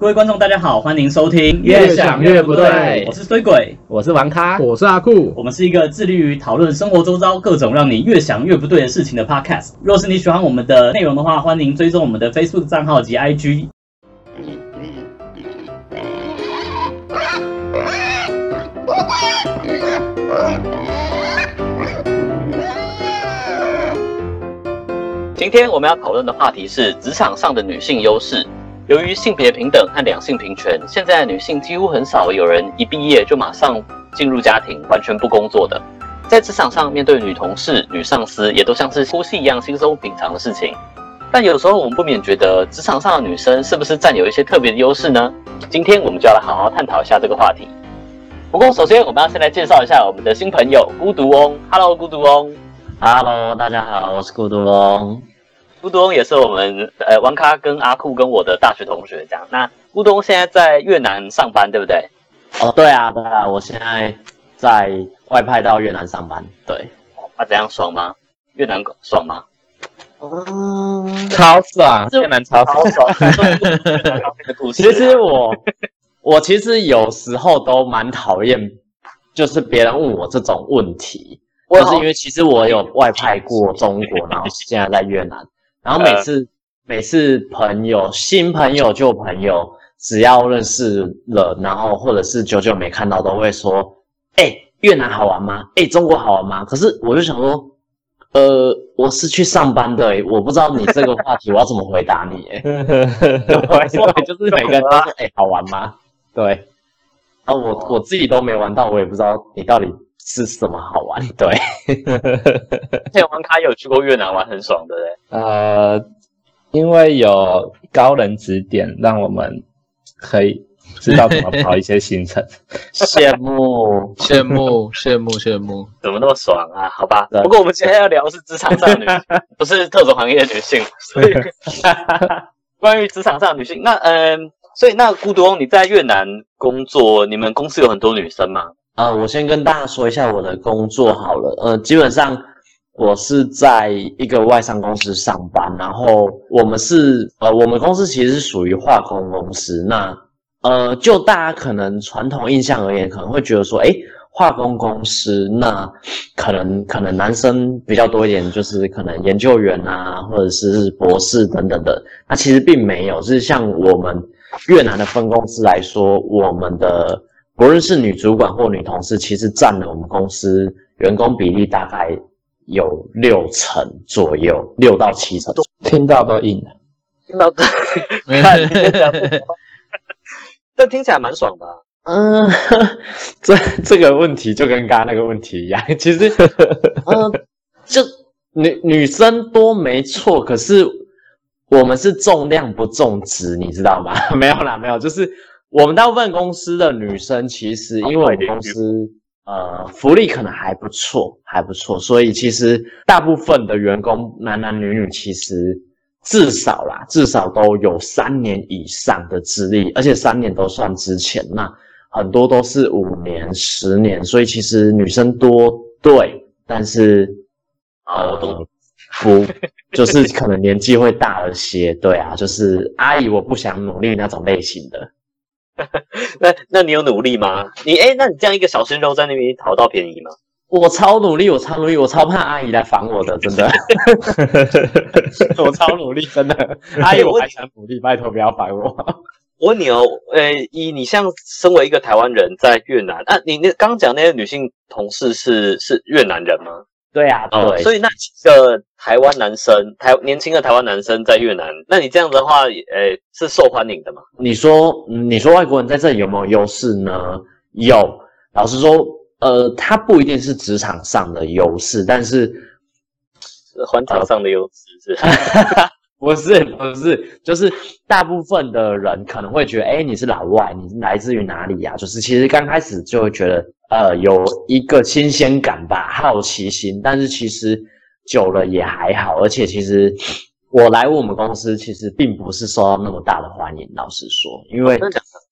各位观众，大家好，欢迎收听《越想越不对我是衰鬼，我是王咖，我是阿酷，我们是一个致力于讨论生活周遭各种让你越想越不对的事情的 podcast。若是你喜欢我们的内容的话，欢迎追踪我们的 Facebook 账号及 IG。今天我们要讨论的话题是职场上的女性优势。由于性别平等和两性平权，现在女性几乎很少有人一毕业就马上进入家庭，完全不工作的。在职场上面对女同事、女上司，也都像是呼吸一样轻松平常的事情。但有时候我们不免觉得，职场上的女生是不是占有一些特别的优势呢？今天我们就要来好好探讨一下这个话题。不过，首先我们要先来介绍一下我们的新朋友孤独翁。Hello，孤独翁。Hello，大家好，我是孤独翁。孤独翁也是我们呃王咖跟阿酷跟我的大学同学，这样。那咕咚现在在越南上班，对不对？哦，对啊，对啊，我现在在外派到越南上班。对，啊，怎样爽吗？越南爽吗？嗯，超爽，越南超爽。其实我我其实有时候都蛮讨厌，就是别人问我这种问题，就是因为其实我有外派过中国，然后现在在越南。然后每次每次朋友新朋友旧朋友只要认识了，然后或者是久久没看到，都会说：“哎，越南好玩吗？哎，中国好玩吗？”可是我就想说，呃，我是去上班的，我不知道你这个话题我要怎么回答你。哎，对，就是每个人都说：“哎，好玩吗？”对，啊，我我自己都没玩到，我也不知道你到底是什么好玩。对，天王卡有去过越南玩，很爽的嘞。呃，因为有高人指点，让我们可以知道怎么跑一些行程。羡慕，羡慕，羡慕，羡慕，怎么那么爽啊？好吧，不过我们今天要聊的是职场上的女性，不是特种行业的女性。所以，关于职场上的女性，那嗯，所以那孤独翁你在越南工作，你们公司有很多女生吗？呃，我先跟大家说一下我的工作好了。呃，基本上。我是在一个外商公司上班，然后我们是呃，我们公司其实是属于化工公司。那呃，就大家可能传统印象而言，可能会觉得说，哎，化工公司那可能可能男生比较多一点，就是可能研究员啊，或者是博士等等的。那其实并没有，是像我们越南的分公司来说，我们的不论是女主管或女同事，其实占了我们公司员工比例大概。有六成左右，六到七成，听到都硬了。听到都，这听起来蛮爽的。嗯，这这个问题就跟刚刚那个问题一样，其实，嗯，就女女生多没错，可是我们是重量不重质，你知道吗？没有啦，没有，就是我们大部分公司的女生，其实因为我们公司。呃，福利可能还不错，还不错，所以其实大部分的员工男男女女其实至少啦，至少都有三年以上的资历，而且三年都算之前，那很多都是五年、十年，所以其实女生多对，但是呃不就是可能年纪会大了些，对啊，就是阿姨我不想努力那种类型的。那那你有努力吗？你哎，那你这样一个小鲜肉在那边讨到便宜吗？我超努力，我超努力，我超怕阿姨来烦我的，真的。我超努力，真的。阿姨，我还想努力，拜托不要烦我。我问你哦，呃，以你像身为一个台湾人在越南，啊，你那刚讲那些女性同事是是越南人吗？对啊，对，所以那几个台湾男生，台年轻的台湾男生在越南，那你这样的话，呃，是受欢迎的吗？你说，你说外国人在这里有没有优势呢？有，老实说，呃，他不一定是职场上的优势，但是是环场上的优势是。不是不是，就是大部分的人可能会觉得，哎，你是老外，你来自于哪里呀？就是其实刚开始就会觉得，呃，有一个新鲜感吧，好奇心。但是其实久了也还好，而且其实我来我们公司，其实并不是受到那么大的欢迎。老实说，因为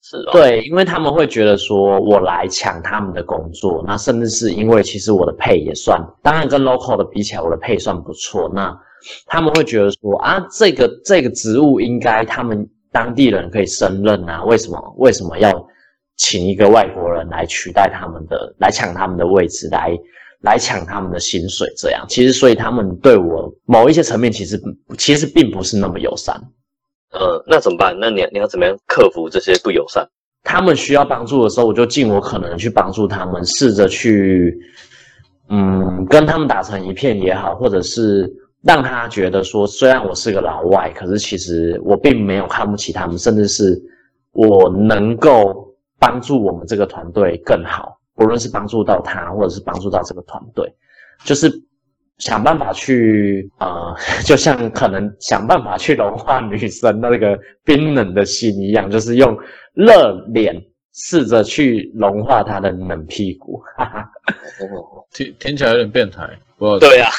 是对，因为他们会觉得说我来抢他们的工作，那甚至是因为其实我的配也算，当然跟 local 的比起来，我的配算不错。那他们会觉得说啊，这个这个职务应该他们当地人可以胜任啊？为什么为什么要请一个外国人来取代他们的，来抢他们的位置，来来抢他们的薪水？这样其实，所以他们对我某一些层面其实其实并不是那么友善。呃，那怎么办？那你你要怎么样克服这些不友善？他们需要帮助的时候，我就尽我可能去帮助他们，试着去，嗯，跟他们打成一片也好，或者是让他觉得说，虽然我是个老外，可是其实我并没有看不起他们，甚至是我能够帮助我们这个团队更好，不论是帮助到他，或者是帮助到这个团队，就是。想办法去，呃，就像可能想办法去融化女生的那个冰冷的心一样，就是用热脸试着去融化她的冷屁股。哈哈，听听起来有点变态。对 呀，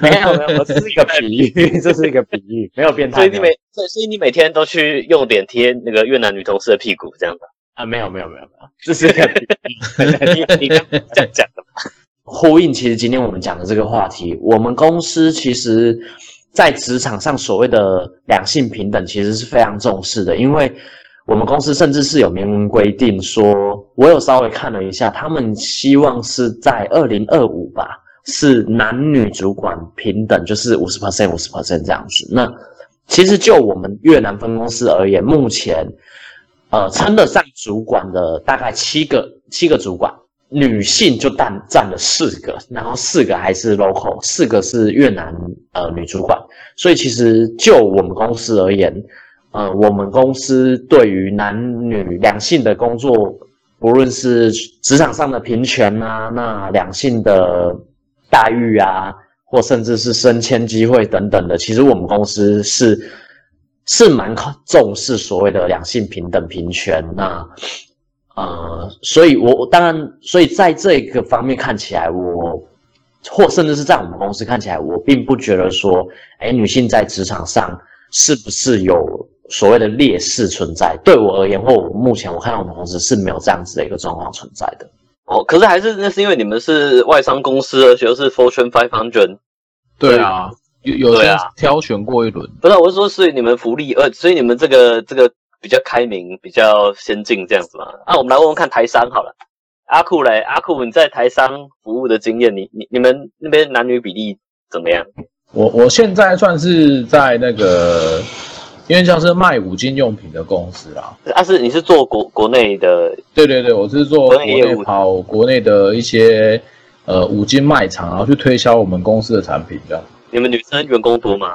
没有没有，这是一个比喻，这是一个比喻，没有变态。所以你每，所以所以你每天都去用脸贴那个越南女同事的屁股，这样子啊？没有没有没有没有，这是，你你这样讲的。呼应，其实今天我们讲的这个话题，我们公司其实，在职场上所谓的两性平等，其实是非常重视的。因为我们公司甚至是有明文规定，说我有稍微看了一下，他们希望是在二零二五吧，是男女主管平等，就是五十 percent 五十 percent 这样子。那其实就我们越南分公司而言，目前呃称得上主管的大概七个七个主管。女性就占占了四个，然后四个还是 local，四个是越南呃女主管。所以其实就我们公司而言，呃，我们公司对于男女两性的工作，不论是职场上的平权啊，那两性的待遇啊，或甚至是升迁机会等等的，其实我们公司是是蛮重视所谓的两性平等平权那。呃，所以，我当然，所以在这个方面看起来，我或甚至是在我们公司看起来，我并不觉得说，哎，女性在职场上是不是有所谓的劣势存在？对我而言，或我目前我看到我们公司是没有这样子的一个状况存在的。哦，可是还是那是因为你们是外商公司，而且又是 Fortune Five Hundred。对啊，有有些挑选过一轮。不是，我是说，是你们福利，呃，所以你们这个这个。比较开明，比较先进这样子嘛？啊，我们来问问看台商好了。阿酷嘞，阿酷，你在台商服务的经验，你你你们那边男女比例怎么样？我我现在算是在那个，因为像是卖五金用品的公司啦。啊，是你是做国国内的？对对对，我是做国内跑国内的一些呃五金卖场，然后去推销我们公司的产品这样。你们女生员工多吗？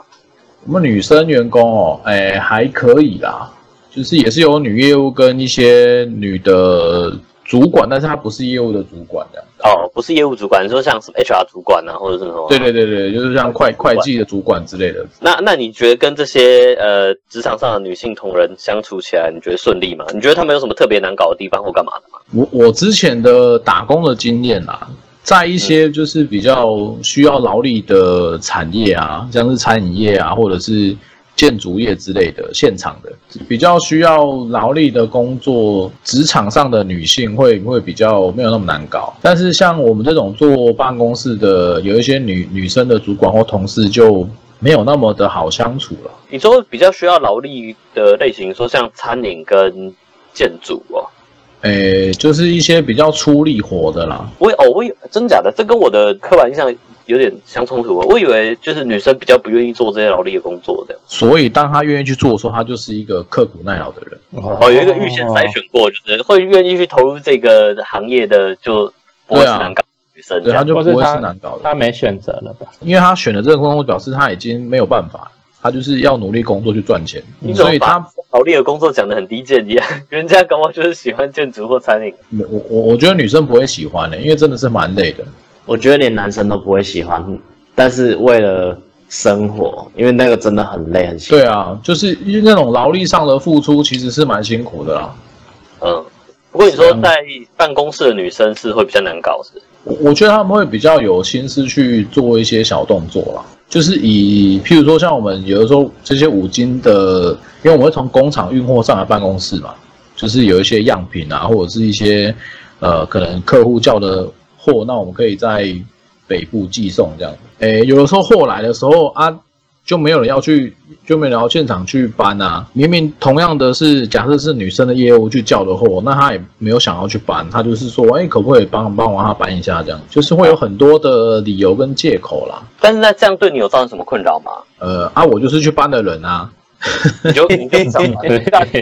我们女生员工哦，哎，还可以啦。就是也是有女业务跟一些女的主管，但是她不是业务的主管的哦，不是业务主管，你说像什么 HR 主管啊，或者是什么？对对对对，就是像会会计的主管之类的。那那你觉得跟这些呃职场上的女性同仁相处起来，你觉得顺利吗？你觉得他们有什么特别难搞的地方或干嘛的吗？我我之前的打工的经验啊，在一些就是比较需要劳力的产业啊，像是餐饮业啊，或者是。建筑业之类的现场的比较需要劳力的工作，职场上的女性会会比较没有那么难搞。但是像我们这种坐办公室的，有一些女女生的主管或同事就没有那么的好相处了。你说比较需要劳力的类型，说像餐饮跟建筑哦，诶，就是一些比较出力活的啦。我哦，我真假的，这跟我的刻板印象。有点相冲突，我以为就是女生比较不愿意做这些劳力的工作的，所以当她愿意去做的时候，她就是一个刻苦耐劳的人。哦，有一个预先筛选过，就是会愿意去投入这个行业的，就不会是难搞女生，对，她就不会是难搞的。她没选择了吧？因为她选的这个工作，表示她已经没有办法，她就是要努力工作去赚钱。所以他劳力的工作讲的很低贱一样，人家搞不好就是喜欢建筑或餐饮。我我我觉得女生不会喜欢的，因为真的是蛮累的。我觉得连男生都不会喜欢，但是为了生活，因为那个真的很累很辛苦。对啊，就是因为那种劳力上的付出其实是蛮辛苦的啦。嗯，不过你说在办公室的女生是会比较难搞，是？我我觉得他们会比较有心思去做一些小动作啦，就是以譬如说像我们有的时候这些五金的，因为我们会从工厂运货上来办公室嘛，就是有一些样品啊，或者是一些呃可能客户叫的。货，那我们可以在北部寄送这样。诶，有的时候货来的时候啊，就没有人要去，就没有人要现场去搬啊。明明同样的是，假设是女生的业务去叫的货，那她也没有想要去搬，她就是说，哎，可不可以帮帮我她搬一下？这样就是会有很多的理由跟借口啦。但是那这样对你有造成什么困扰吗？呃啊，我就是去搬的人啊，你就 你就找嘛，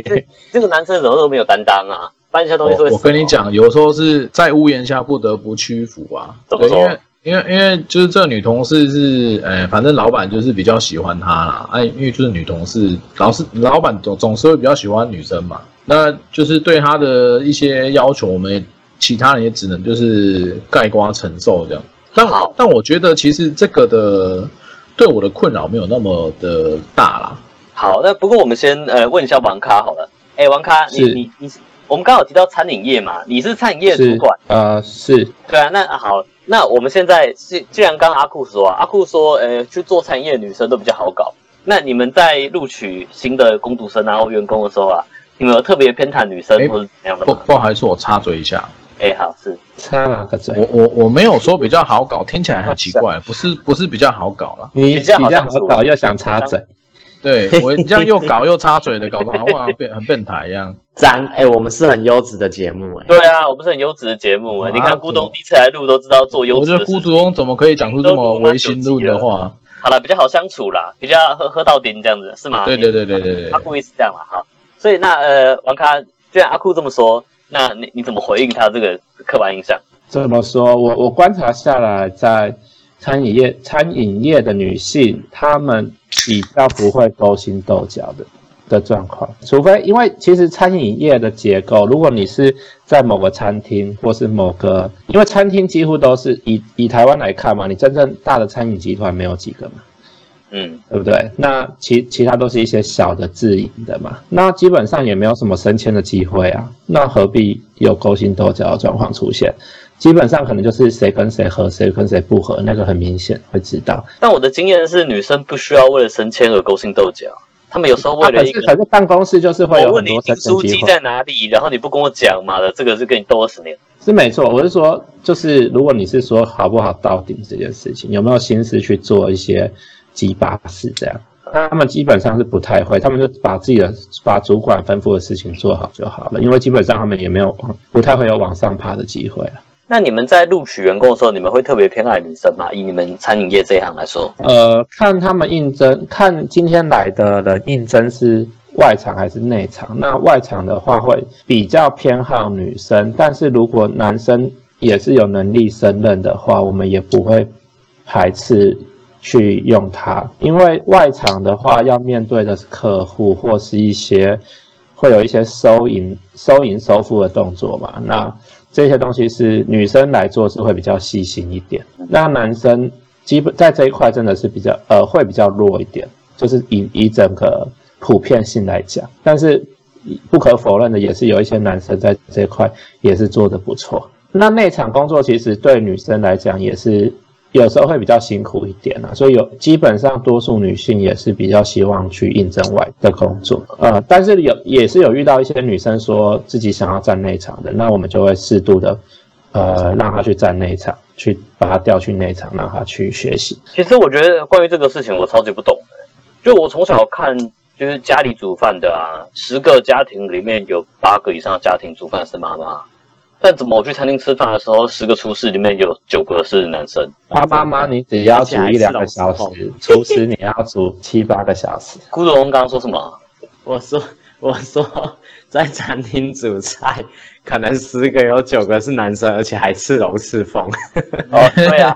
这这个男生怎么都没有担当啊？搬一下东西都会我我跟你讲，有时候是在屋檐下不得不屈服啊。怎么说因为因为因为就是这个女同事是，呃，反正老板就是比较喜欢她啦。哎、因为就是女同事，老是老板总总是会比较喜欢女生嘛。那就是对她的一些要求，我们其他人也只能就是盖瓜承受这样。但好但我觉得其实这个的对我的困扰没有那么的大啦。好，那不过我们先呃问一下王咖好了。哎，王咖，你你你是，我们刚好提到餐饮业嘛，你是餐饮业主是管，呃是对啊。那啊好，那我们现在既既然刚刚阿库说啊，阿库说，呃，去做餐饮业的女生都比较好搞。那你们在录取新的工读生啊或员工的时候啊，你们有特别偏袒女生哎或者怎样的不吗？不好意思，我插嘴一下，哎，好是，插哪个嘴？我我我没有说比较好搞，听起来很奇怪，不是不是比较好搞啦。你比较好比较好搞又想插嘴，对我这样又搞 又插嘴的，搞得好像变很变态一样。脏哎、我们是很优质的节目哎、对啊，我们是很优质的节目啊。啊你看咕咚第一次来录都知道做优质我觉。得孤独翁怎么可以讲出这么违心论的话？好了，比较好相处啦，比较喝喝到顶这样子是吗？对对对对对对阿，库也是这样啦，好，所以那呃，王咖，既然阿酷这么说，那你你怎么回应他这个刻板印象？这么说，我我观察下来，在餐饮业餐饮业的女性，她们比较不会勾心斗角的的状况，除非因为其实餐饮业的结构，如果你是在某个餐厅或是某个，因为餐厅几乎都是以以台湾来看嘛，你真正大的餐饮集团没有几个嘛。嗯，对不对？那其其他都是一些小的自营的嘛，那基本上也没有什么升迁的机会啊，那何必有勾心斗角的状况出现？基本上可能就是谁跟谁合，谁跟谁不合，那个很明显会知道。但我的经验是，女生不需要为了升迁而勾心斗角，她们有时候为啊、了一个。可是可是办公室就是会有很多升迁机会，在哪里，然后你不跟我讲，嘛的，这个是跟你斗二十年。是没错。我是说，就是如果你是说好不好到顶这件事情，有没有心思去做一些鸡巴事这样？他们基本上是不太会，他们就把自己的把主管吩咐的事情做好就好了，因为基本上他们也没有不太会有往上爬的机会了。那你们在录取员工的时候，你们会特别偏爱女生吗？以你们餐饮业这一行来说，呃，看他们应征，看今天来的人应征是外场还是内场。那外场的话会比较偏好女生，但是如果男生也是有能力胜任的话，我们也不会排斥去用它，因为外场的话要面对的是客户或是一些会有一些收银、收银、收付的动作嘛。那这些东西是女生来做是会比较细心一点，那男生基本在这一块真的是比较呃会比较弱一点，就是以以整个普遍性来讲，但是不可否认的也是有一些男生在这一块也是做的不错。那内场工作其实对女生来讲也是有时候会比较辛苦一点啊，所以有基本上多数女性也是比较希望去应征外的工作，呃，但是有也是有遇到一些女生说自己想要站内场的，那我们就会适度的呃让她去站内场，去把她调去内场，让她去学习。其实我觉得关于这个事情，我超级不懂的。就我从小看，就是家里煮饭的啊，十个家庭里面有八个以上家庭煮饭是妈妈，但怎么我去餐厅吃饭的时候，十个厨师里面有九个是男生？他妈妈你只要煮一两个小时，厨师你要煮七八个小时。顾总刚刚说什么？我说 我说在餐厅煮菜，可能十个有九个是男生，而且还刺龙刺凤。哦，对啊，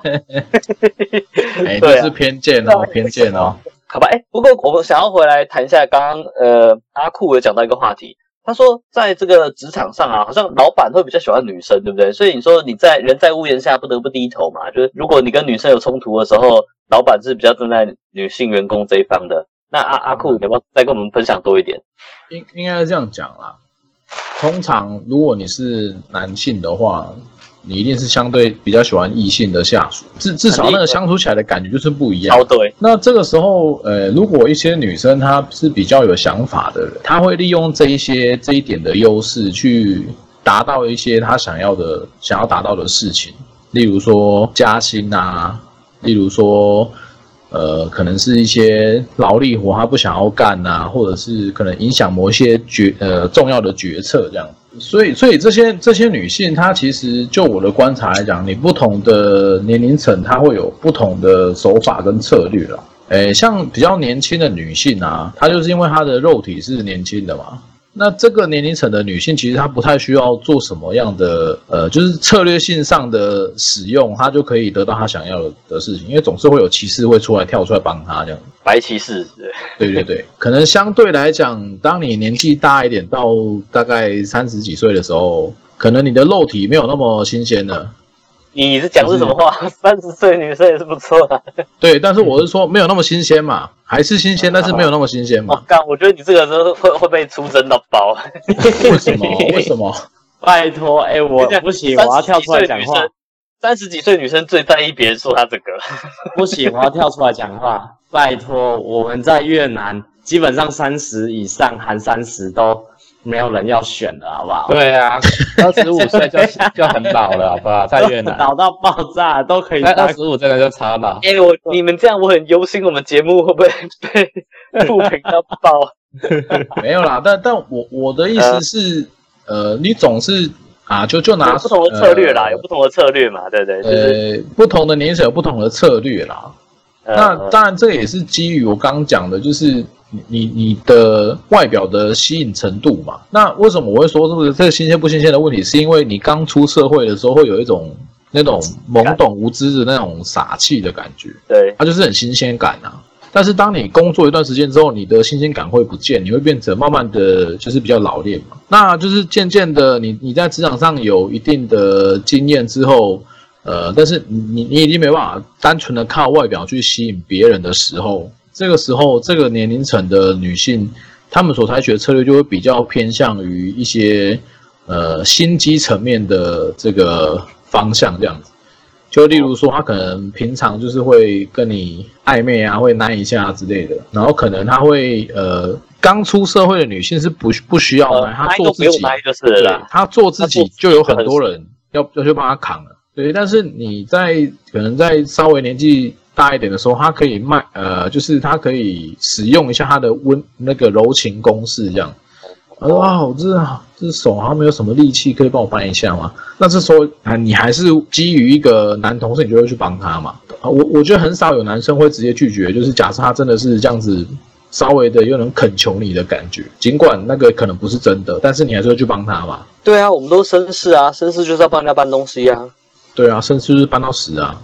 哎，对啊这是偏见哦，偏见哦。好吧，哎，不过我们想要回来谈一下刚刚呃阿酷有讲到一个话题，他说在这个职场上啊，好像老板会比较喜欢女生，对不对？所以你说你在人在屋檐下不得不低头嘛，就是如果你跟女生有冲突的时候，老板是比较站在女性员工这一方的。那阿阿酷，你要不要再跟我们分享多一点？应应该是这样讲啦。通常如果你是男性的话，你一定是相对比较喜欢异性的下属，至至少那个相处起来的感觉就是不一样哦，。对，那这个时候，呃，如果一些女生她是比较有想法的人，她会利用这一些这一点的优势去达到一些她想要的想要达到的事情，例如说加薪啊，例如说呃，可能是一些劳力活他不想要干呐、或者是可能影响某一些决呃重要的决策这样。所以，所以这些这些女性，她其实就我的观察来讲，你不同的年龄层，她会有不同的手法跟策略啦。诶，像比较年轻的女性啊，她就是因为她的肉体是年轻的嘛，那这个年龄层的女性，其实她不太需要做什么样的呃，就是策略性上的使用，她就可以得到她想要的的事情，因为总是会有骑士会出来跳出来帮她这样。白骑士，对对对对，可能相对来讲，当你年纪大一点，到大概三十几岁的时候，可能你的肉体没有那么新鲜了。你是讲是什么话？三十岁女生也是不错的。对，但是我是说没有那么新鲜嘛，还是新鲜，但是没有那么新鲜嘛。我干，我觉得你这个时候会会被出征到爆。为什么？为什么？拜托，哎、我不行，我要跳出来讲话，三十几岁女生最在意别人说她这个。不行，我要跳出来讲话。拜托，我们在越南基本上三十以上含三十都没有人要选了，好不好？对啊，二十五岁就就很老了，好不好？在越南，老到爆炸都可以二十五真的就超老。哎、我你们这样我很忧心，我们节目会不会被负评到爆？没有啦，但但我我的意思是，呃，你总是啊，就就拿不同的策略啦，呃有不同的策略嘛，对不对？就是、呃，不同的年龄有不同的策略啦。呃那当然，这也是基于我刚刚讲的，就是你你你的外表的吸引程度嘛。那为什么我会说这个这个新鲜不新鲜的问题？是因为你刚出社会的时候，会有一种那种懵懂无知的那种傻气的感觉，对，它就是很新鲜感啊。但是当你工作一段时间之后，你的新鲜感会不见，你会变成慢慢的就是比较老练嘛。那就是渐渐的你，你在职场上有一定的经验之后，呃，但是你你你已经没办法单纯的靠外表去吸引别人的时候，这个时候这个年龄层的女性，她们所采取的策略就会比较偏向于一些呃心机层面的这个方向这样子。就例如说，她可能平常就是会跟你暧昧啊，会奶一下之类的，然后可能她会呃，刚出社会的女性是不不需要呃奶，她做自己，她做自己就有很多人要要去帮她扛了。对，但是你在可能在稍微年纪大一点的时候，他可以卖呃，就是他可以使用一下他的温那个柔情攻势这样。他说啊，我这这手好像没有什么力气，可以帮我搬一下吗？那这时候啊，你还是基于一个男同事，你就会去帮他嘛。啊，我我觉得很少有男生会直接拒绝，就是假设他真的是这样子，稍微的又能恳求你的感觉，尽管那个可能不是真的，但是你还是会去帮他嘛。对啊，我们都是绅士啊，绅士就是要帮人家搬东西啊。对啊，绅士就是搬到死啊。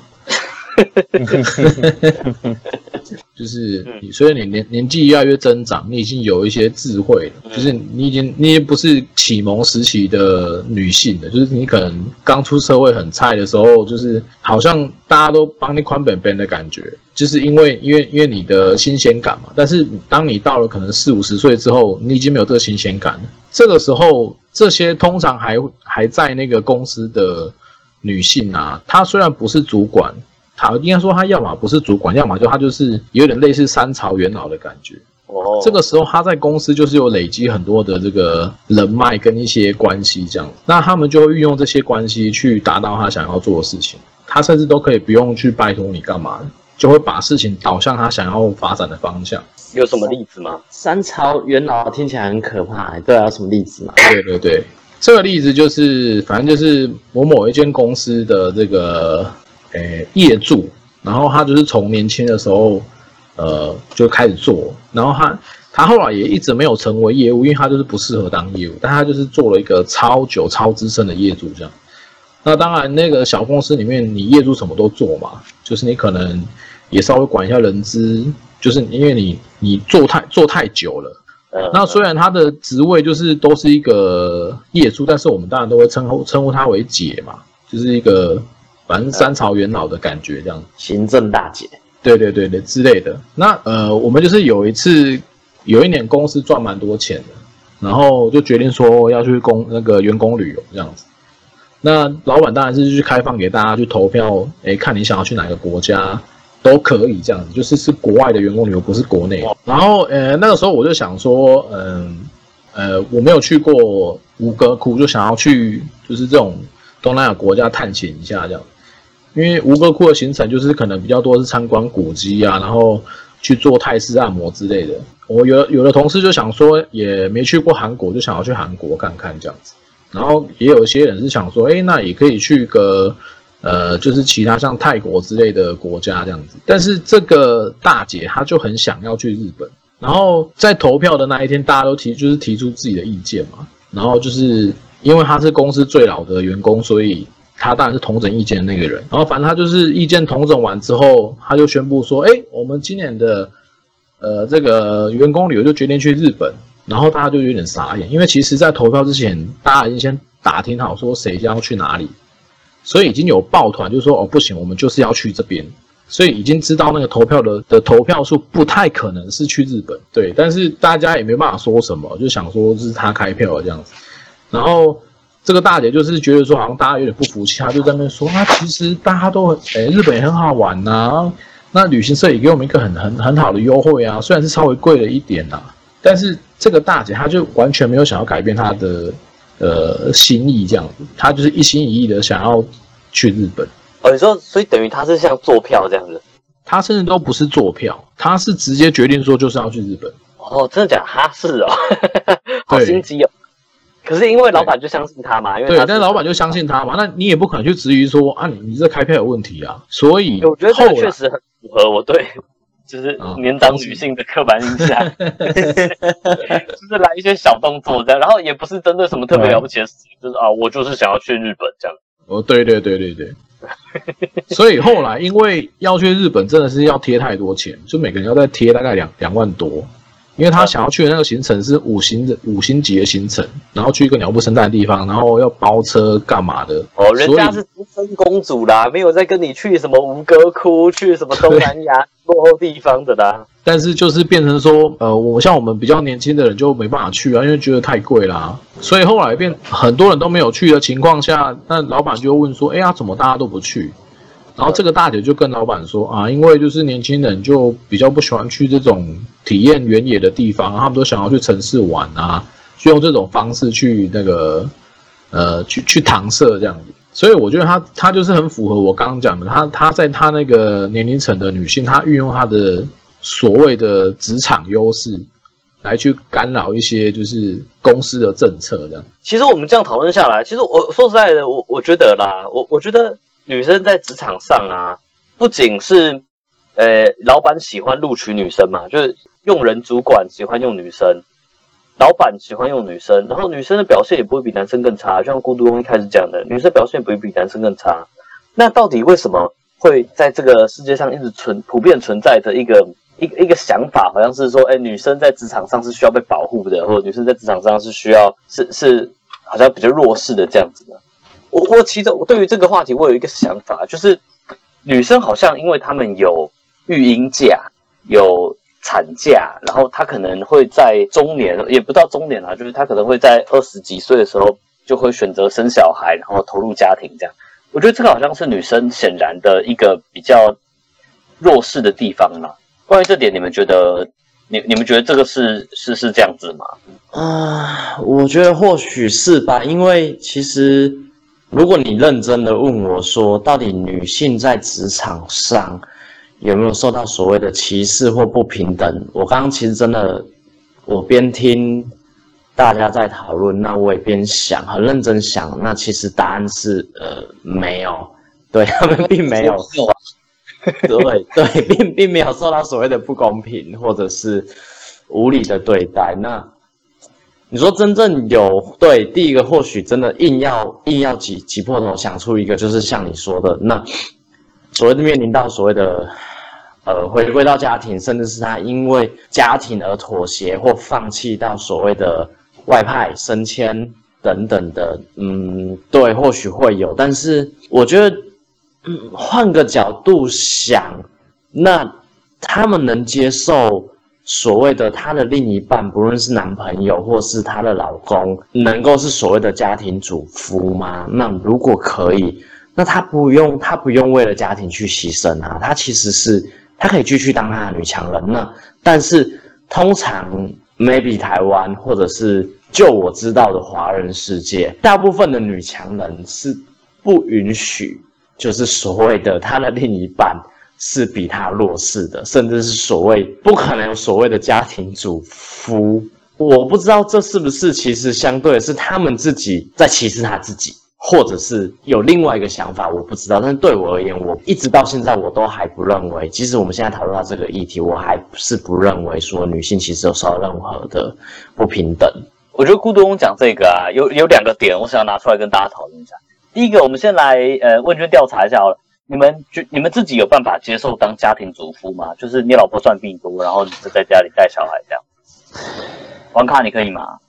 就是你，所以你年年纪越来越增长，你已经有一些智慧了，就是你已经你也不是启蒙时期的女性了，就是你可能刚出社会很菜的时候，就是好像大家都帮你宽本本的感觉，就是因为因为因为你的新鲜感嘛。但是当你到了可能四五十岁之后，你已经没有这个新鲜感了，这个时候这些通常还还在那个公司的女性啊，她虽然不是主管。他应该说，他要么不是主管，要么就他就是有点类似三朝元老的感觉。哦，这个时候他在公司就是有累积很多的这个人脉跟一些关系，这样，那他们就会运用这些关系去达到他想要做的事情。他甚至都可以不用去拜托你干嘛，就会把事情导向他想要发展的方向。有什么例子吗？三朝元老听起来很可怕、欸，对啊，有什么例子吗？对对对，这个例子就是，反正就是某某一间公司的这个诶业主，然后他就是从年轻的时候，呃，就开始做，然后他他后来也一直没有成为业务，因为他就是不适合当业务，但他就是做了一个超久、超资深的业主这样。那当然，那个小公司里面，你业主什么都做嘛，就是你可能也稍微管一下人资，就是因为你你做太做太久了。呃，那虽然他的职位就是都是一个业主，但是我们当然都会称呼称呼他为姐嘛，就是一个反正三朝元老的感觉这样。行政大姐，对对对对之类的。那呃，我们就是有一次有一年公司赚蛮多钱的，然后就决定说要去公那个员工旅游这样子。那老板当然是去开放给大家去投票，诶，看你想要去哪个国家都可以这样子，就是是国外的员工旅游，不是国内。然后呃那个时候我就想说，嗯呃我没有去过吴哥窟，就想要去就是这种东南亚国家探险一下这样。因为吴哥窟的行程就是可能比较多是参观古迹啊，然后去做泰式按摩之类的。我有有的同事就想说，也没去过韩国，就想要去韩国看看这样子。然后也有一些人是想说，哎，那也可以去个呃，就是其他像泰国之类的国家这样子。但是这个大姐她就很想要去日本。然后在投票的那一天，大家都提就是提出自己的意见嘛。然后就是因为他是公司最老的员工，所以他当然是同整意见的那个人。然后反正他就是意见同整完之后，他就宣布说：“哎，我们今年的呃这个员工旅游就决定去日本。”然后大家就有点傻眼，因为其实在投票之前，大家已经先打听好说谁将要去哪里，所以已经有抱团就说：“哦，不行，我们就是要去这边。”所以已经知道那个投票的的投票数不太可能是去日本，对，但是大家也没办法说什么，就想说是他开票这样子。然后这个大姐就是觉得说，好像大家有点不服气，她就在那边说，那其实大家都诶，日本也很好玩呐，那旅行社也给我们一个很很很好的优惠啊，虽然是稍微贵了一点呐，但是这个大姐她就完全没有想要改变她的呃心意这样子，她就是一心一意的想要去日本。哦，你说，所以等于她是像坐票这样子，她甚至都不是坐票，她是直接决定说就是要去日本。哦，真的假？哈是哦，好心机哦。可是因为老板就相信他嘛，因为对，但老板就相信他嘛，那你也不可能去质疑说啊，你你这开票有问题啊。所以我觉得这个确实很符合我对 就是年长女性的刻板印象，就是来一些小动作这样，然后也不是针对什么特别了不起的事情，就是啊，我就是想要去日本这样。哦，对对对对对。所以后来，因为要去日本，真的是要贴太多钱，就每个人要再贴大概两两万多，因为他想要去的那个行程是五星的五星级的行程，然后去一个鸟不生蛋的地方，然后要包车干嘛的？哦，人家是独生公主啦，没有在跟你去什么吴哥窟，去什么东南亚 落后地方的啦。但是就是变成说，呃，我像我们比较年轻的人就没办法去啊，因为觉得太贵啦。所以后来变很多人都没有去的情况下，那老板就问说，哎呀，怎么大家都不去？然后这个大姐就跟老板说啊，因为就是年轻人就比较不喜欢去这种体验原野的地方，他们都想要去城市玩啊，就用这种方式去那个，呃，去去搪塞这样子。所以我觉得她她就是很符合我刚刚讲的，她她在她那个年龄层的女性，她运用她的。所谓的职场优势，来去干扰一些就是公司的政策，这样。其实我们这样讨论下来，其实我说实在的，我我觉得啦，我我觉得女生在职场上啊，不仅是呃老板喜欢录取女生嘛，就是用人主管喜欢用女生，老板喜欢用女生，然后女生的表现也不会比男生更差，就像孤独公一开始讲的，女生表现不会比男生更差。那到底为什么会在这个世界上一直存普遍存在的一个？一个一个想法好像是说，哎，女生在职场上是需要被保护的，或者女生在职场上是需要是是好像比较弱势的这样子的。我我其实我对于这个话题，我有一个想法，就是女生好像因为她们有育婴假、有产假，然后她可能会在中年，也不到中年啊，就是她可能会在二十几岁的时候就会选择生小孩，然后投入家庭这样。我觉得这个好像是女生显然的一个比较弱势的地方嘛。关于这点，你们觉得，你你们觉得这个是是是这样子吗？啊，我觉得或许是吧，因为其实如果你认真的问我说，到底女性在职场上有没有受到所谓的歧视或不平等？我刚刚其实真的，我边听大家在讨论，那我也边想，很认真想，那其实答案是呃没有，对他们并没有。对对，并并没有受到所谓的不公平或者是无理的对待。那你说真正有对第一个，或许真的硬要硬要挤挤破头想出一个，就是像你说的，那所谓的面临到所谓的呃回归到家庭，甚至是他因为家庭而妥协或放弃到所谓的外派升迁等等的，嗯，对，或许会有，但是我觉得。嗯，换个角度想，那他们能接受所谓的他的另一半，不论是男朋友或是他的老公，能够是所谓的家庭主妇吗？那如果可以，那他不用他不用为了家庭去牺牲啊，他其实是他可以继续当他的女强人。那但是通常 maybe 台湾或者是就我知道的华人世界，大部分的女强人是不允许。就是所谓的他的另一半是比他弱势的，甚至是所谓不可能有所谓的家庭主夫。我不知道这是不是其实相对的是他们自己在歧视他自己，或者是有另外一个想法，我不知道。但是对我而言，我一直到现在我都还不认为，即使我们现在讨论到这个议题，我还是不认为说女性其实有受到任何的不平等。我觉得孤独翁讲这个啊，有有两个点，我想要拿出来跟大家讨论一下。第一个，我们先来呃问卷调查一下好了，你们觉你们自己有办法接受当家庭主妇吗？就是你老婆赚比你多，然后你就在家里带小孩这样。王卡，你可以吗？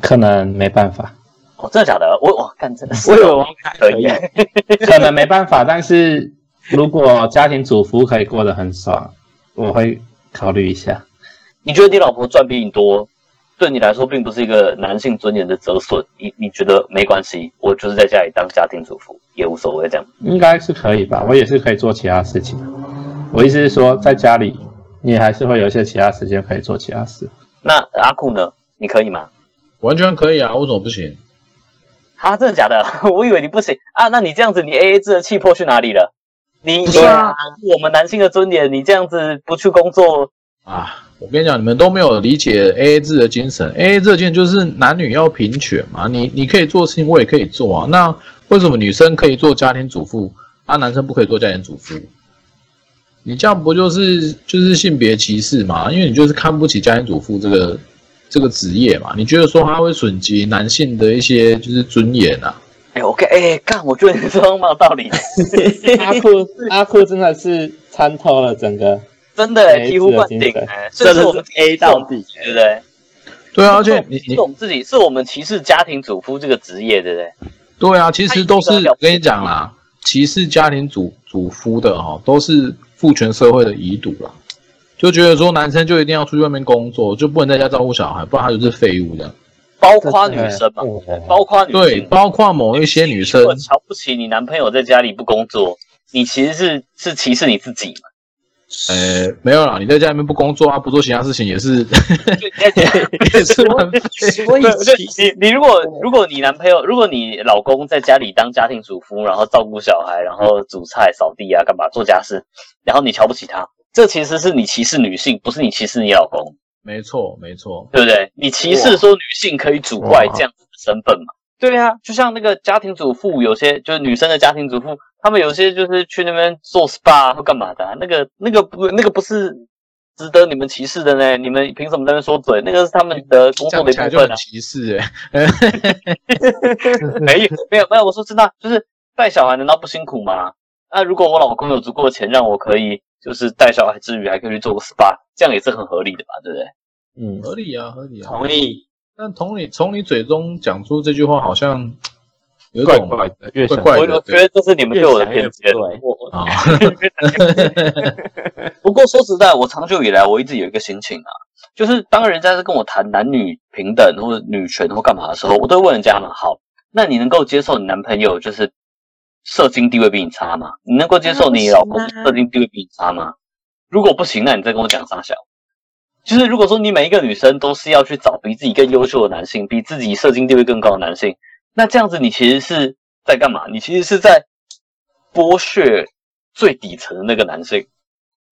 可能没办法，哦，真的假的？我我干真的是，我以为王卡可以。可能没办法。但是如果家庭主妇可以过得很爽，我会考虑一下。你觉得你老婆赚比你多，对你来说并不是一个男性尊严的折损？你你觉得没关系？我就是在家里当家庭主妇也无所谓，这样应该是可以吧？我也是可以做其他事情。我意思是说，在家里你还是会有一些其他时间可以做其他事。那阿酷呢？你可以吗？完全可以啊，为什么不行？啊，真的假的？我以为你不行啊。那你这样子，你 A A 制的气魄去哪里了？你不是啊，我们男性的尊严，你这样子不去工作啊？我跟你讲，你们都没有理解 A A 制的精神。A A 制的精神就是男女要平权嘛。你你可以做事情，我也可以做啊。那为什么女生可以做家庭主妇，啊，男生不可以做家庭主妇？你这样不就是就是性别歧视嘛？因为你就是看不起家庭主妇这个这个职业嘛？你觉得说他会损及男性的一些就是尊严啊？哎，OK，哎，干，我觉得你说蛮有道理。阿酷阿酷真的是参透了整个，真的醍醐灌顶，哎，这是我们 A 到底，对不对？对啊，而且你你是我们自己，是我们歧视家庭主妇这个职业，对不对？对啊，其实都是我跟你讲啦，歧视家庭主主夫的哈，都是。父权社会的遗毒啦，就觉得说男生就一定要出去外面工作，就不能在家照顾小孩，不然他就是废物这样。包括女生嘛，包括女对，包括某一些女生。瞧不起你男朋友在家里不工作，你其实是是歧视你自己嘛？呃，没有啦，你在家里面不工作啊，不做其他事情也是。也是所以你你如果如果你男朋友，如果你老公在家里当家庭主妇，然后照顾小孩，然后煮菜、扫地啊，干嘛做家事，然后你瞧不起他，这其实是你歧视女性，不是你歧视你老公。没错，没错，对不对？你歧视说女性可以主外这样子的身份嘛？对啊，就像那个家庭主妇，有些就是女生的家庭主妇。他们有些就是去那边做 SPA 或干嘛的，那个、那个不、那个不是值得你们歧视的呢？你们凭什么在那边说嘴？那个是他们的工作的一部分啊。歧视哎，没有没有没有，我说真的，就是带小孩难道不辛苦吗？那如果我老公有足够的钱，让我可以就是带小孩之余还可以去做个 SPA，这样也是很合理的吧？对不对？嗯，合理啊，合理啊，同意。但从你从你嘴中讲出这句话，好像。有怪怪的，越想我我觉得这是你们对我的偏见。对啊，不过说实在，我长久以来我一直有一个心情啊，就是当人家在跟我谈男女平等或者女权或干嘛的时候，我都问人家嘛，好，那你能够接受你男朋友就是射精地位比你差吗？你能够接受你老公射精地位比你差吗？如果不行，那你再跟我讲啥小？就是如果说你每一个女生都是要去找比自己更优秀的男性，比自己射精地位更高的男性。那这样子，你其实是在干嘛？你其实是在剥削最底层的那个男性。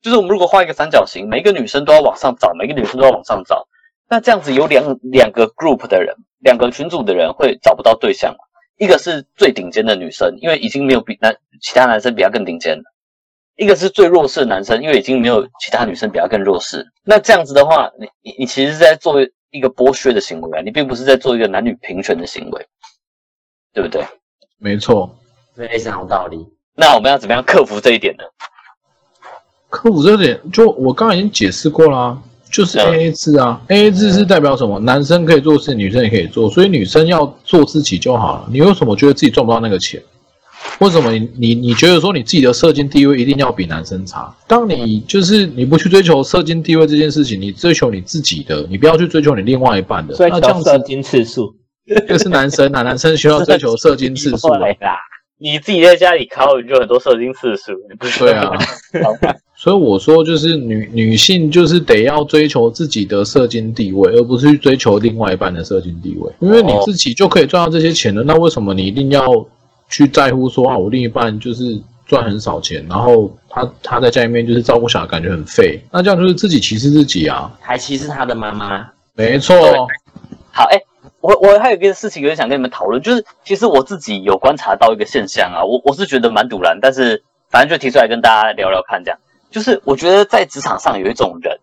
就是我们如果画一个三角形，每个女生都要往上找，每个女生都要往上找。那这样子有两两个 group 的人，两个群组的人会找不到对象。一个是最顶尖的女生，因为已经没有比男其他男生比她更顶尖了；一个是最弱势的男生，因为已经没有其他女生比他更弱势。那这样子的话，你你你其实是在做一个剥削的行为啊，你并不是在做一个男女平权的行为。对不对？没错，非常有道理。那我们要怎么样克服这一点呢？克服这点，就我刚刚已经解释过啦，就是 A A 制啊。A A 制是代表什么？男生可以做事，女生也可以做，所以女生要做自己就好了。你为什么觉得自己赚不到那个钱？为什么你你你觉得说你自己的社精地位一定要比男生差？当你就是你不去追求社精地位这件事情，你追求你自己的，你不要去追求你另外一半的，那这样射精次数。这是男生啊，男生需要追求射精次数啦。你自己在家里考，你就很多射精次数，不是？对啊。所以我说，就是女女性就是得要追求自己的射精地位，而不是去追求另外一半的射精地位。因为你自己就可以赚到这些钱了，那为什么你一定要去在乎说啊，我另一半就是赚很少钱，然后他他在家里面就是照顾小孩，感觉很废，那这样就是自己歧视自己啊。还歧视他的妈妈。没错，好，哎、我我还有一个事情有点想跟你们讨论，就是其实我自己有观察到一个现象啊，我我是觉得蛮堵然，但是反正就提出来跟大家聊聊看，这样就是我觉得在职场上有一种人，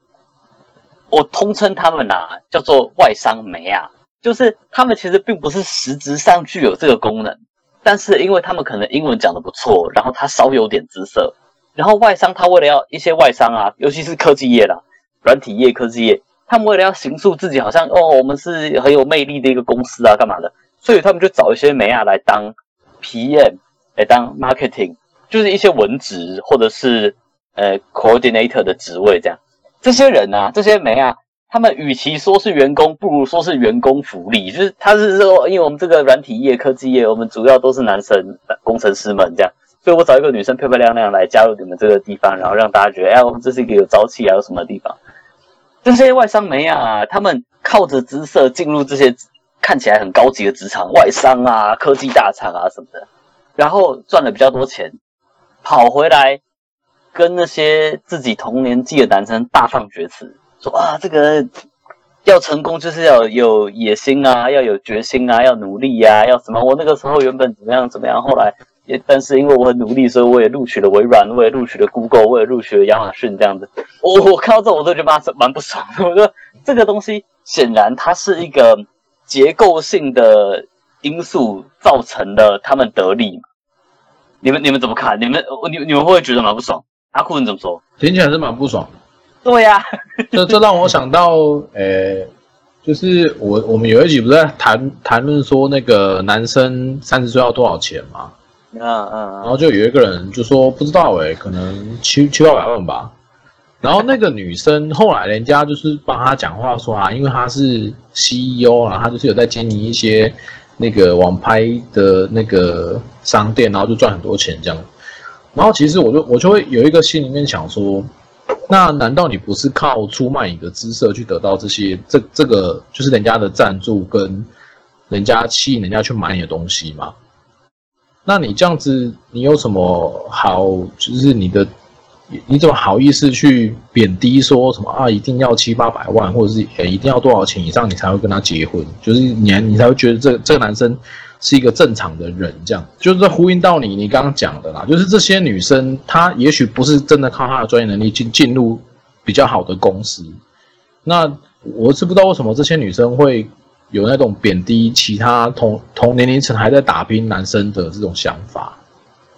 我通称他们啊叫做外商媒啊，就是他们其实并不是实质上具有这个功能，但是因为他们可能英文讲得不错，然后他稍有点姿色，然后外商他为了要一些外商啊，尤其是科技业啦、软体业、科技业。他们为了要形塑自己，好像哦，我们是很有魅力的一个公司啊，干嘛的？所以他们就找一些美亚来当 PM，来当 marketing，就是一些文职或者是呃 coordinator 的职位这样。这些人啊，这些美亚，他们与其说是员工，不如说是员工福利。就是他是说，因为我们这个软体业、科技业，我们主要都是男生工程师们这样，所以我找一个女生漂漂亮亮来加入你们这个地方，然后让大家觉得，哎，我们这是一个有朝气啊，有什么地方。这些外商媒啊，他们靠着姿色进入这些看起来很高级的职场，外商啊、科技大厂啊什么的，然后赚了比较多钱，跑回来跟那些自己同年纪的男生大放厥词，说啊，这个要成功就是要有野心啊，要有决心啊，要努力呀、要什么？我那个时候原本怎么样怎么样，后来也但是因为我很努力，所以我也录取了微软，我也录取了 Google，我也录取了亚马逊这样子。我我看到这我都觉得蛮蛮不爽的。我说这个东西显然它是一个结构性的因素造成的他们得利嘛。你们你们怎么看？你们你你们会不会觉得蛮不爽？阿库你怎么说？听起来是蛮不爽。对呀、这这让我想到，呃，就是我我们有一集不是在谈谈论说那个男生三十岁要多少钱嘛？嗯嗯然后就有一个人就说不知道诶、可能七七八百万吧。然后那个女生后来人家就是帮她讲话说啊，因为她是 CEO 啊，她就是有在经营一些那个网拍的那个商店，然后就赚很多钱这样。然后其实我就我就会有一个心里面想说，那难道你不是靠出卖你的姿色去得到这些这这个就是人家的赞助跟人家吸引人家去买你的东西吗？那你这样子，你有什么好？就是你的，你怎么好意思去贬低说什么啊？一定要七八百万，或者是呃一定要多少钱以上你才会跟他结婚？就是你你才会觉得这这个男生是一个正常的人，这样就是呼应到你你刚刚讲的啦。就是这些女生，她也许不是真的靠她的专业能力进进入比较好的公司。那我是不知道为什么这些女生会有那种贬低其他同同年龄层还在打拼男生的这种想法。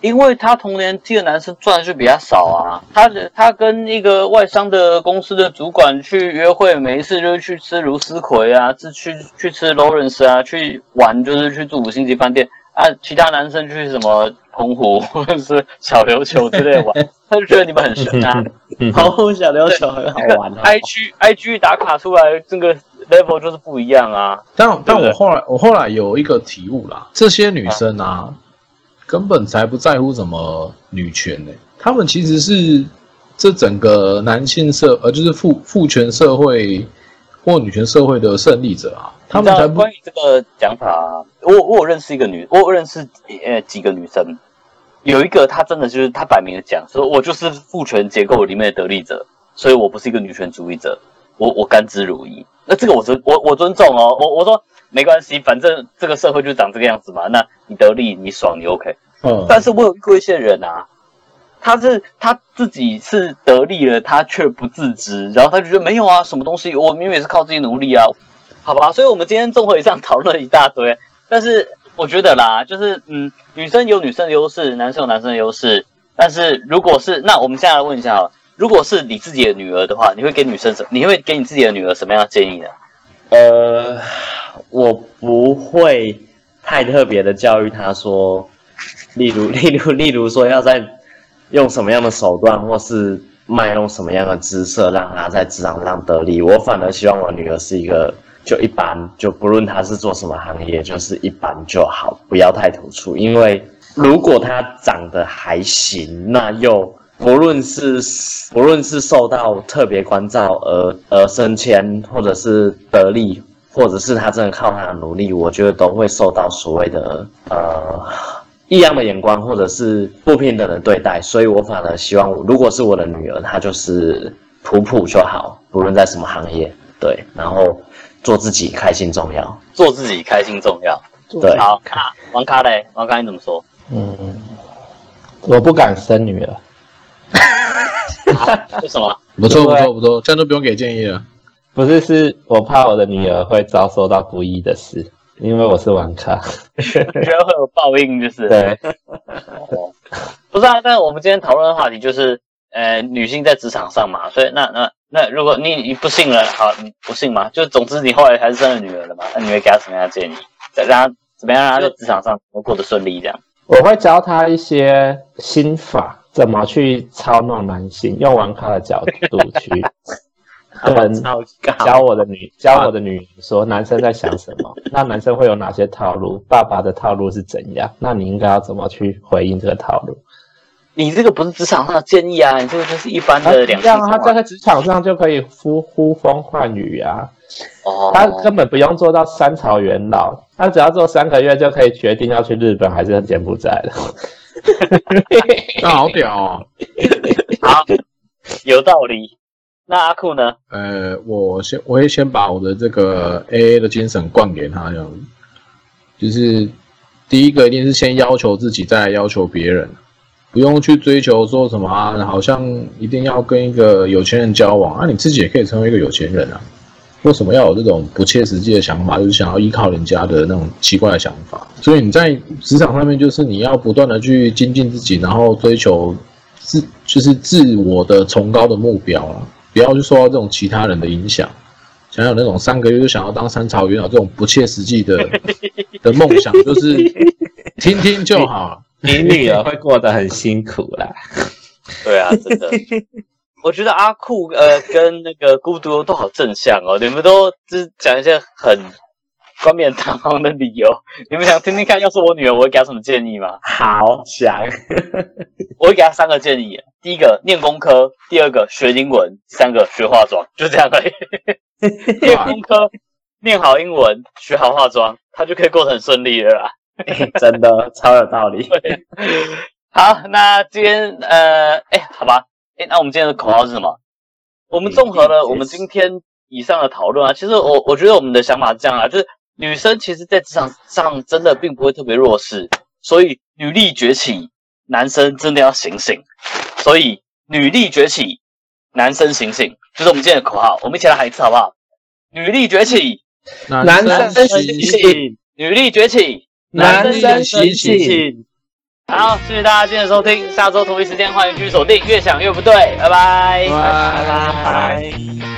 因为他同年纪的男生赚的就比较少啊，他的他跟一个外商的公司的主管去约会，每一次就是去吃卢斯葵啊，是去去吃 Lawrence 啊，去玩就是去住五星级饭店啊，其他男生去什么澎湖 或者是小琉球之类玩，他就觉得你们很神啊。澎湖小琉球很好玩哦。IG IG 打卡出来这个 level 就是不一样啊。但但我后来我后来有一个体悟啦，这些女生啊，根本才不在乎什么女权呢、她们其实是这整个男性社呃就是父父权社会或女权社会的胜利者啊，她们才关于这个讲法啊，我我有认识一个女，我有认识呃几个女生，有一个她真的就是她摆明了讲，说我就是父权结构里面的得利者，所以我不是一个女权主义者，我我甘之如饴。那这个我尊我我尊重哦，我我说没关系，反正这个社会就长这个样子嘛，那你得利你爽你 OK。嗯，但是我有遇过一些人啊，他是他自己是得利了，他却不自知，然后他就觉得没有啊，什么东西我明明也是靠自己努力啊，好吧？所以我们今天综合以上 讨论了一大堆，但是我觉得啦，就是嗯，女生有女生的优势，男生有男生的优势，但是如果是那我们现在来问一下好了，如果是你自己的女儿的话，你会给女生什？你会给你自己的女儿什么样的建议呢？呃，我不会太特别的教育她说，例如 例如例如说要在用什么样的手段，或是卖弄什么样的姿色，让她在职场上得利。我反而希望我女儿是一个就一般，就不论她是做什么行业，就是一般就好，不要太突出。因为如果她长得还行，那又不论是不论是受到特别关照而而升迁，或者是得利，或者是他真的靠他的努力，我觉得都会受到所谓的呃异样的眼光或者是不平等的对待，所以我反而希望，如果是我的女儿，她就是普普就好，不论在什么行业，对，然后做自己开心重要，做自己开心重要。对，好，卡王卡嘞，王卡你怎么说？嗯，我不敢生女儿。为什么？不错不错不错，这样都不用给建议了。不是，是我怕我的女儿会遭受到不义的事，因为我是玩咖。觉得会有报应，就是对。不是啊，但是我们今天讨论的话题就是，呃，女性在职场上嘛，所以那那那，如果你你不信了，好，你不信嘛？就总之你后来还是生了女儿了嘛，那你会给她什么样的建议？让她怎么样让她在职场上能过得顺利？这样？我会教她一些心法。怎么去操弄男性？用玩咖的角度去 跟教我的女教我的女说男生在想什么？那男生会有哪些套路？爸爸的套路是怎样？那你应该要怎么去回应这个套路？你这个不是职场上的建议啊，你这个就是一般的两。这样他在职场上就可以呼呼风唤雨啊。哦。他根本不用做到三朝元老，他只要做三个月就可以决定要去日本还是柬埔寨了。那好屌哦！好，有道理。那阿酷呢？呃，我先，我会先把我的这个 A A 的精神灌给他，这样子。就是第一个，一定是先要求自己，再要求别人，不用去追求说什么啊，好像一定要跟一个有钱人交往啊，你自己也可以成为一个有钱人啊。为什么要有这种不切实际的想法？就是想要依靠人家的那种奇怪的想法。所以你在职场上面，就是你要不断的去精进自己，然后追求自就是自我的崇高的目标啊，不要去受到这种其他人的影响。想有那种三个月就想要当三朝元老这种不切实际的 的梦想，就是听听就好。你女儿会过得很辛苦啦。对啊，真的。我觉得阿酷呃跟那个孤独都好正向哦，你们都是讲一些很冠冕堂皇的理由。你们想听听看，要是我女儿，我会给她什么建议吗？好想，我会给她三个建议：第一个念工科，第二个学英文，第三个学化妆，就这样而已。念工科，念好英文，学好化妆，她就可以过得很顺利了啦。真的超有道理。好，那今天呃，哎，好吧。哎那我们今天的口号是什么？我们综合了我们今天以上的讨论啊，其实我我觉得我们的想法是这样啊，就是女生其实，在职场上真的并不会特别弱势，所以女力崛起，男生真的要醒醒。所以女力崛起，男生醒醒，就是我们今天的口号。我们一起来喊一次好不好？女力崛起，男生醒醒；女力崛起，男生醒醒。好，谢谢大家今天的收听，下周同一时间欢迎继续锁定，越想越不对，拜拜，拜拜。